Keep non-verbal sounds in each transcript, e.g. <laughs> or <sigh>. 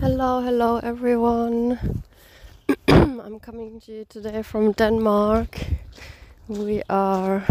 Hello, hello everyone. <clears throat> I'm coming to you today from Denmark. We are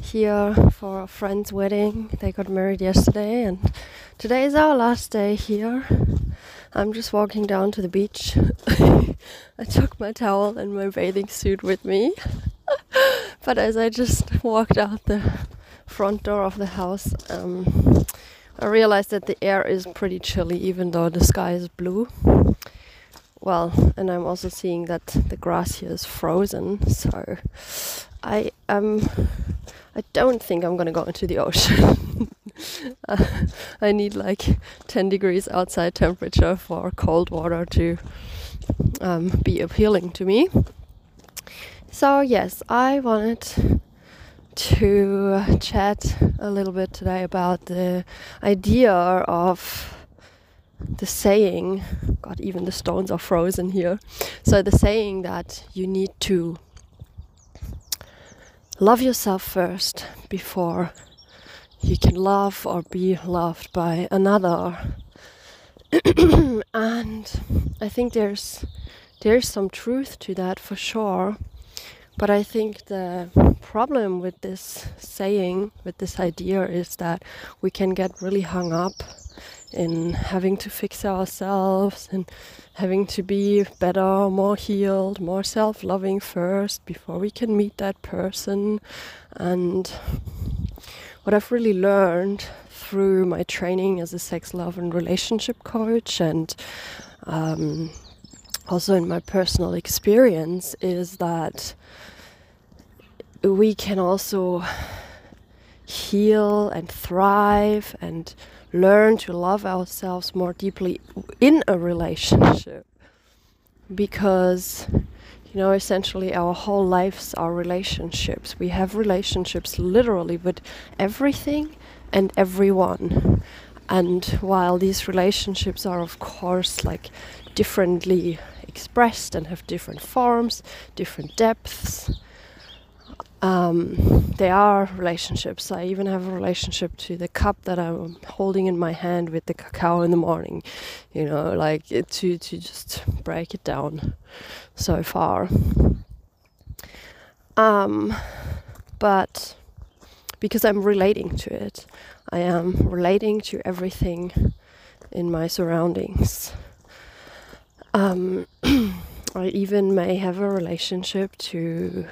here for a friend's wedding. They got married yesterday, and today is our last day here. I'm just walking down to the beach. <laughs> I took my towel and my bathing suit with me. <laughs> but as I just walked out the front door of the house, um, I realized that the air is pretty chilly even though the sky is blue. Well, and I'm also seeing that the grass here is frozen, so I um I don't think I'm gonna go into the ocean. uh, <laughs> I need like 10 degrees outside temperature for cold water to um, be appealing to me. So yes, I wanted to chat a little bit today about the idea of the saying, God, even the stones are frozen here. So, the saying that you need to love yourself first before you can love or be loved by another. <coughs> and I think there's there's some truth to that for sure. But I think the problem with this saying, with this idea, is that we can get really hung up in having to fix ourselves and having to be better, more healed, more self loving first before we can meet that person. And what I've really learned through my training as a sex, love, and relationship coach and um, also in my personal experience is that we can also heal and thrive and learn to love ourselves more deeply in a relationship. Because you know essentially our whole lives are relationships. We have relationships literally with everything and everyone and while these relationships are of course like differently expressed and have different forms different depths um, there are relationships. I even have a relationship to the cup that I'm holding in my hand with the cacao in the morning. You know, like to to just break it down so far. Um, but because I'm relating to it, I am relating to everything in my surroundings. Um, <clears throat> I even may have a relationship to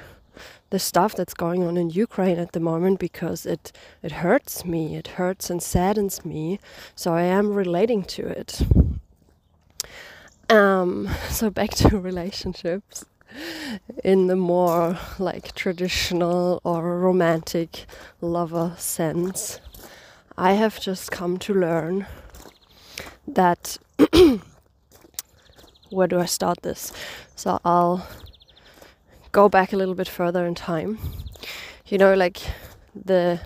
the stuff that's going on in Ukraine at the moment because it it hurts me, it hurts and saddens me. So I am relating to it. Um, <laughs> so back to <laughs> relationships in the more like traditional or romantic lover sense. I have just come to learn that <clears throat> where do I start this? So I'll go back a little bit further in time, you know, like the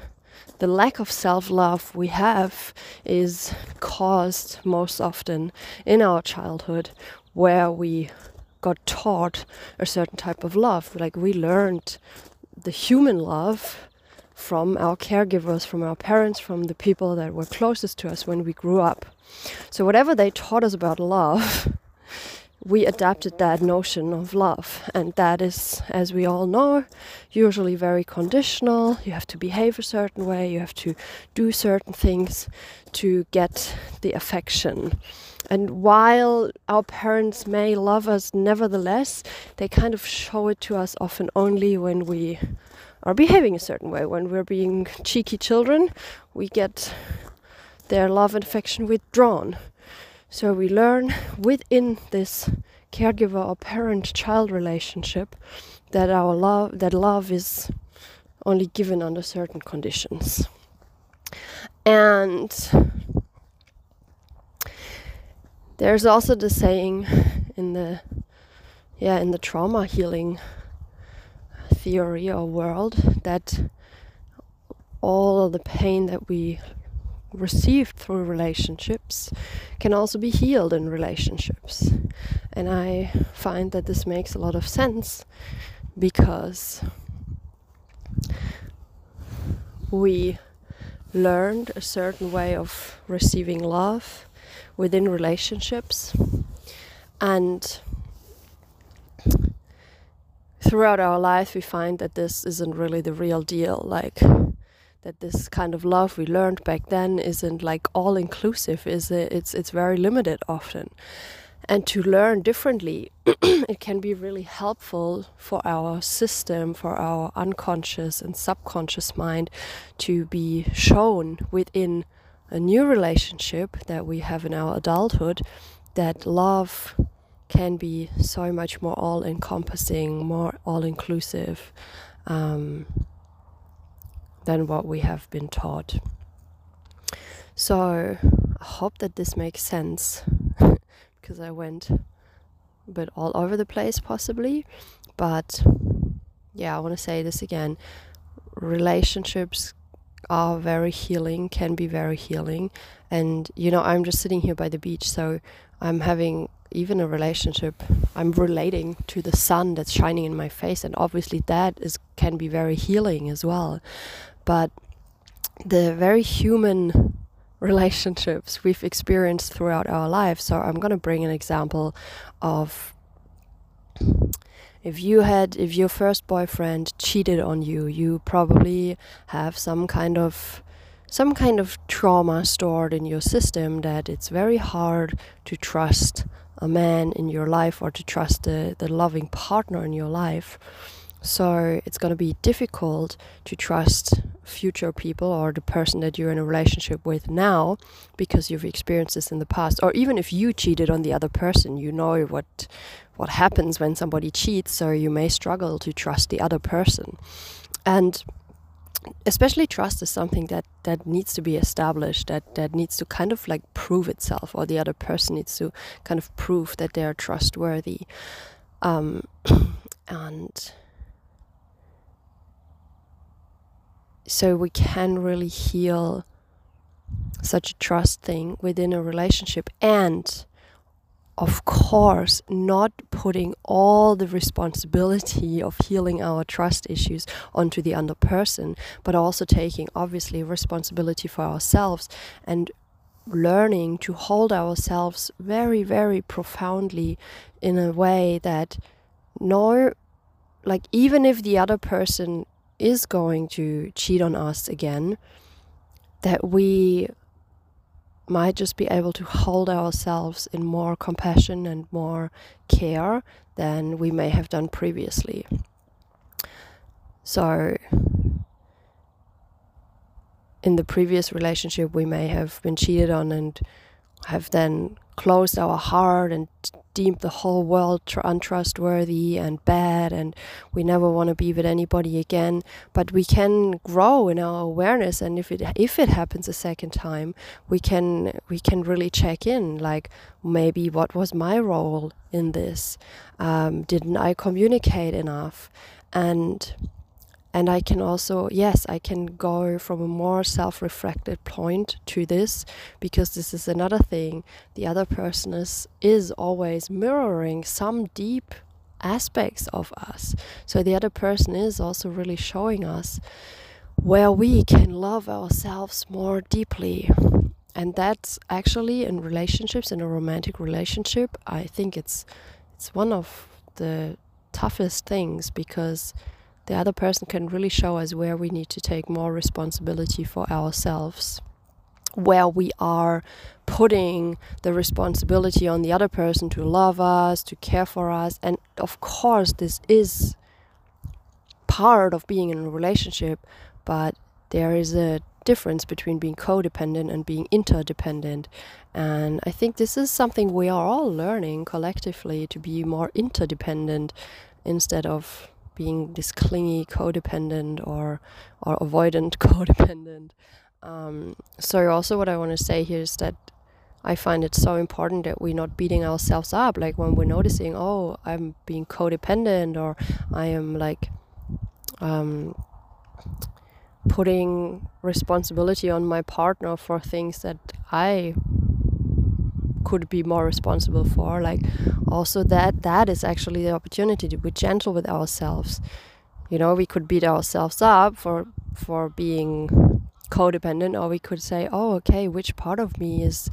the lack of self-love we have is caused most often in our childhood where we got taught a certain type of love like we learned the human love from our caregivers from our parents from the people that were closest to us when we grew up so whatever they taught us about love <laughs> we adapted that notion of love. And that is, as we all know, usually very conditional. You have to behave a certain way, you have to do certain things to get the affection. And while our parents may love us nevertheless, they kind of show it to us often only when we are behaving a certain way. When we're being cheeky children, we get their love and affection withdrawn. So we learn within this caregiver or parent child relationship that our love that love is only given under certain conditions. And there's also the saying in the yeah, in the trauma healing theory or world that all the pain that we received through relationships can also be healed in relationships. And I find that this makes a lot of sense because we learned a certain way of receiving love. within relationships. And throughout our life, we find that this isn't really the real deal. Like, that this kind of love we learned back then isn't like all inclusive is it? it's it's very limited often and to learn differently <clears throat> it can be really helpful for our system for our unconscious and subconscious mind to be shown within a new relationship that we have in our adulthood that love can be so much more all encompassing more all inclusive um, than what we have been taught. So I hope that this makes sense <laughs> because I went a bit all over the place, possibly. But yeah, I want to say this again relationships are very healing, can be very healing. And you know, I'm just sitting here by the beach, so I'm having even a relationship. I'm relating to the sun that's shining in my face, and obviously that is can be very healing as well but the very human <laughs> relationships we've experienced throughout our lives. So I'm going to bring an example of if you had if your first boyfriend cheated on you, you probably have some kind of some kind of trauma stored in your system that it's very hard to trust a man in your life or to trust the, the loving partner in your life. So it's going to be difficult to trust future people or the person that you're in a relationship with now because you've experienced this in the past. Or even if you cheated on the other person, you know what what happens when somebody cheats, so you may struggle to trust the other person. And especially trust is something that that needs to be established that that needs to kind of like prove itself or the other person needs to kind of prove that they're trustworthy. Um, <clears throat> and so we can really heal such a trust thing within a relationship. And of course, not putting all the responsibility of healing our trust issues onto the other person, but also taking obviously responsibility for ourselves and learning to hold ourselves very, very profoundly in a way that no, like, even if the other person is going to cheat on us again, that we might just be able to hold ourselves in more compassion and more care than we may have done previously. So, in the previous relationship, we may have been cheated on and have then closed our heart and deemed the whole world tr- untrustworthy and bad and we never want to be with anybody again. But we can grow in our awareness and if it if it happens a second time we can we can really check in like maybe what was my role in this? Um, didn't i communicate enough? And and I can also, yes, I can go from a more self reflected point to this because this is another thing. The other person is, is always mirroring some deep aspects of us. So the other person is also really showing us where we can love ourselves more deeply. And that's actually in relationships, in a romantic relationship, I think it's it's one of the toughest things because the other person can really show us where we need to take more responsibility for ourselves where we are putting the responsibility on the other person to love us, to care for us. And of course, this is part of being in a relationship, but there is a difference between being codependent and being interdependent. And I think this is something we are all learning collectively to be more interdependent instead of being this clingy codependent or or avoidant <laughs> codependent. Um, so also what I want to say here is that I find it so important that we're not beating ourselves up. Like when we're noticing, oh, I'm being codependent or I am like um, putting responsibility on my partner for things that I could be more responsible for like also that that is actually the opportunity to be gentle with ourselves. You know we could beat ourselves up for for being codependent or we could say oh okay which part of me is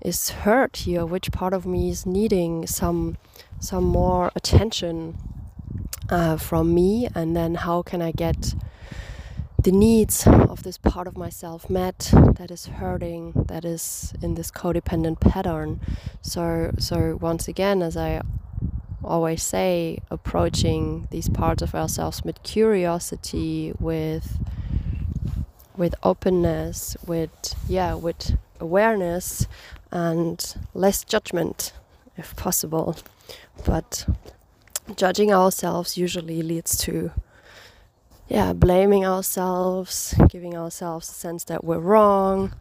is hurt here? Which part of me is needing some some more attention uh, from me? And then how can i get the needs of this part of myself met that is hurting that is in this codependent pattern. So so once again as i always say approaching these parts of ourselves with curiosity with with openness with yeah with awareness and less judgment if possible. But judging ourselves usually leads to yeah, blaming ourselves, giving ourselves a sense that we're wrong.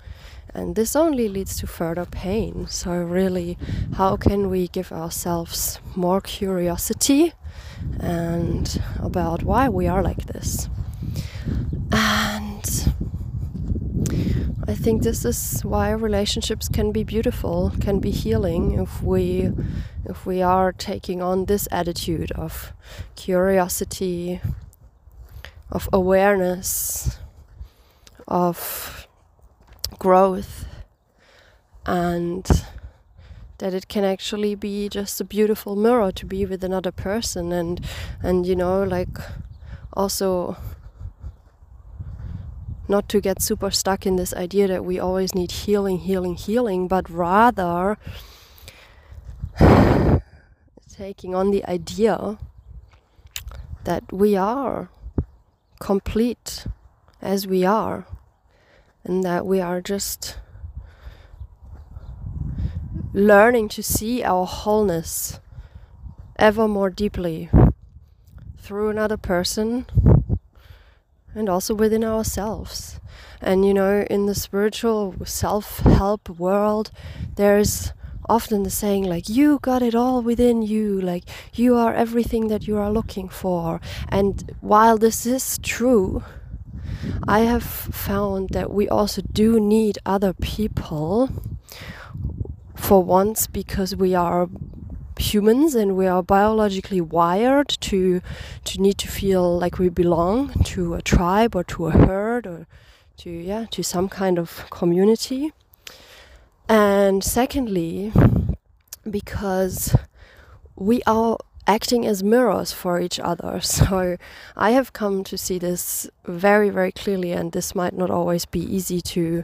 And this only leads to further pain. So, really, how can we give ourselves more curiosity and about why we are like this? And I think this is why relationships can be beautiful, can be healing if we if we are taking on this attitude of curiosity, of awareness, of growth, and that it can actually be just a beautiful mirror to be with another person and and you know like also not to get super stuck in this idea that we always need healing healing healing but rather <sighs> taking on the idea that we are complete as we are, and that we are just learning to see our wholeness ever more deeply through another person and also within ourselves. And you know, in the spiritual self help world, there's often the saying like you got it all within you like you are everything that you are looking for. And while this is true i have found that we also do need other people for once because we are humans and we are biologically wired to to need to feel like we belong to a tribe or to a herd or to yeah to some kind of community and secondly, because we are acting as mirrors for each other. <laughs> So I have come to see this very, very clearly, and this might not always be easy to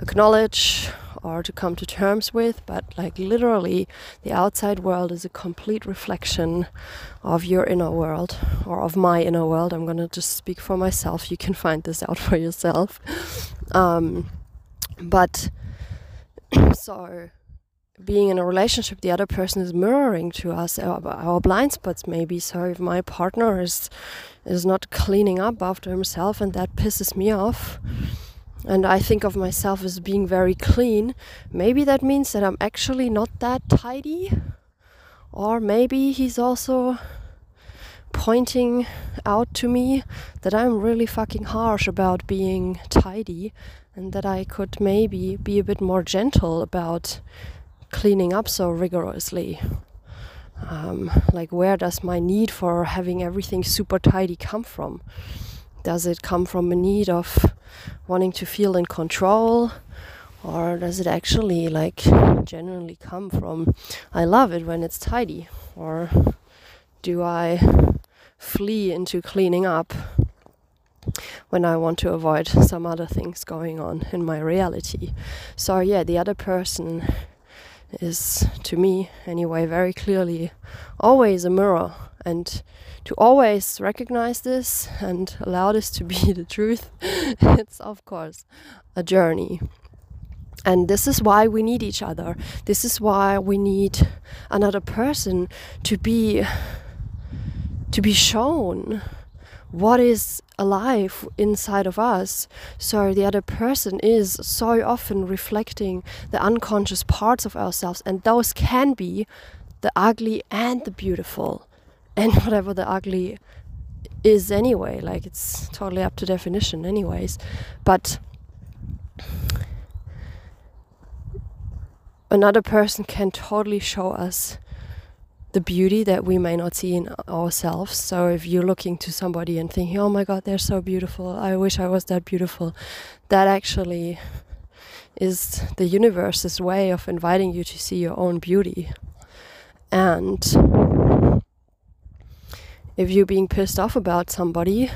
acknowledge or to come to terms with, but like literally, the outside world is a complete reflection of your inner world or of my inner world. I'm gonna just speak for myself. You can find this out for yourself. <laughs> Um, but so being in a relationship the other person is mirroring to us our, our, blind spots maybe. So if my partner is is not cleaning up after himself and that pisses me off and i think of myself as being very clean maybe that means that i'm actually not that tidy or maybe he's also pointing out to me that i'm really fucking harsh about being tidy and that I could maybe be a bit more gentle about cleaning up so rigorously. Um, like, where does my need for having everything super tidy come from? Does it come from a need of wanting to feel in control? Or does it actually, like, genuinely come from I love it when it's tidy? Or do I flee into cleaning up when I want to avoid some other things going on in my reality. So, yeah, the other person is, to me anyway, very clearly always a mirror. And to always recognize this and allow this to be <laughs> the truth, <laughs> it's of course a journey. And this is why we need each other. This is why we need another person to be to be shown what is alive inside of us. So the other person is so often reflecting the unconscious parts of ourselves, and those can be the ugly and the beautiful, <laughs> and whatever the ugly is anyway. Like it's totally up to definition, anyways. But another person can totally show us the beauty that we may not see in ourselves. So if you're looking to somebody and thinking, "Oh my God, they're so beautiful. I wish I was that beautiful," that actually is the universe's way of inviting you to see your own beauty. And if you're being pissed off about somebody,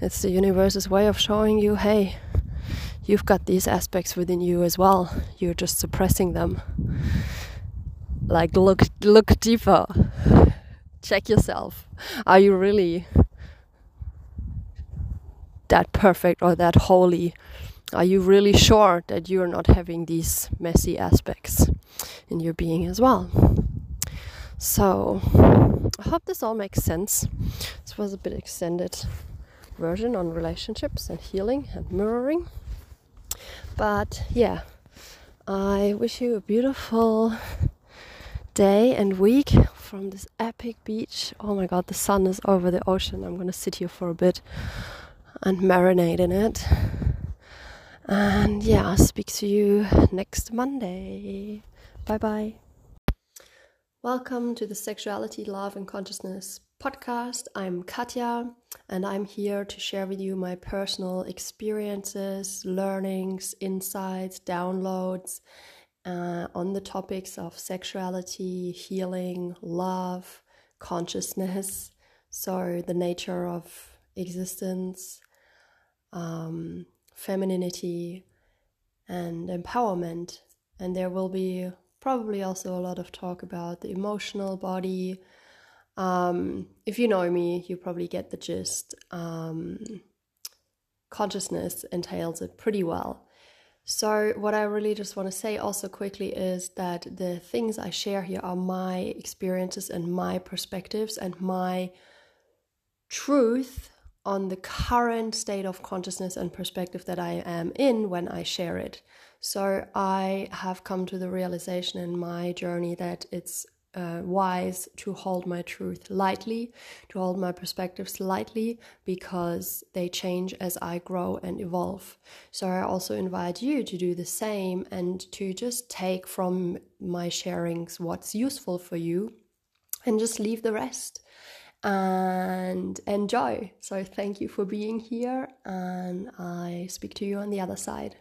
it's the universe's way of showing you, hey, you've got these aspects within you as well. You're just suppressing them. Like look look deeper. Check yourself. Are you really that perfect or that holy? Are you really sure that you're not having these messy aspects in your being as well? So, I hope this all makes sense. This was a bit extended version on relationships and healing and mirroring. But yeah, I wish you a beautiful day and week from this epic beach. Oh my god, the sun is over the ocean. I'm gonna sit here for a bit and marinate in it. And yeah, I'll speak to you next Monday. Bye bye. Welcome to the Sexuality, Love, and Consciousness podcast. I'm Katja, and I'm here to share with you my personal experiences, learnings, insights, downloads uh, on the topics of sexuality, healing, love, consciousness. <laughs> So, the nature of existence, um, femininity, and empowerment. And there will be probably also a lot of talk about the emotional body. Um, if you know me, you probably get the gist. Um, consciousness entails it pretty well. So, what I really just want to say also quickly is that the things I share here are my experiences and my perspectives and my truth on the current state of consciousness and perspective that I am in when I share it. So I have come to the realization in my journey that it's uh, wise to hold my truth lightly, to hold my perspectives lightly, because they change as I grow and evolve. So I also invite you to do the same and to just take from my sharings what's useful for you and just leave the rest and enjoy. So thank you for being here, and I speak to you on the other side.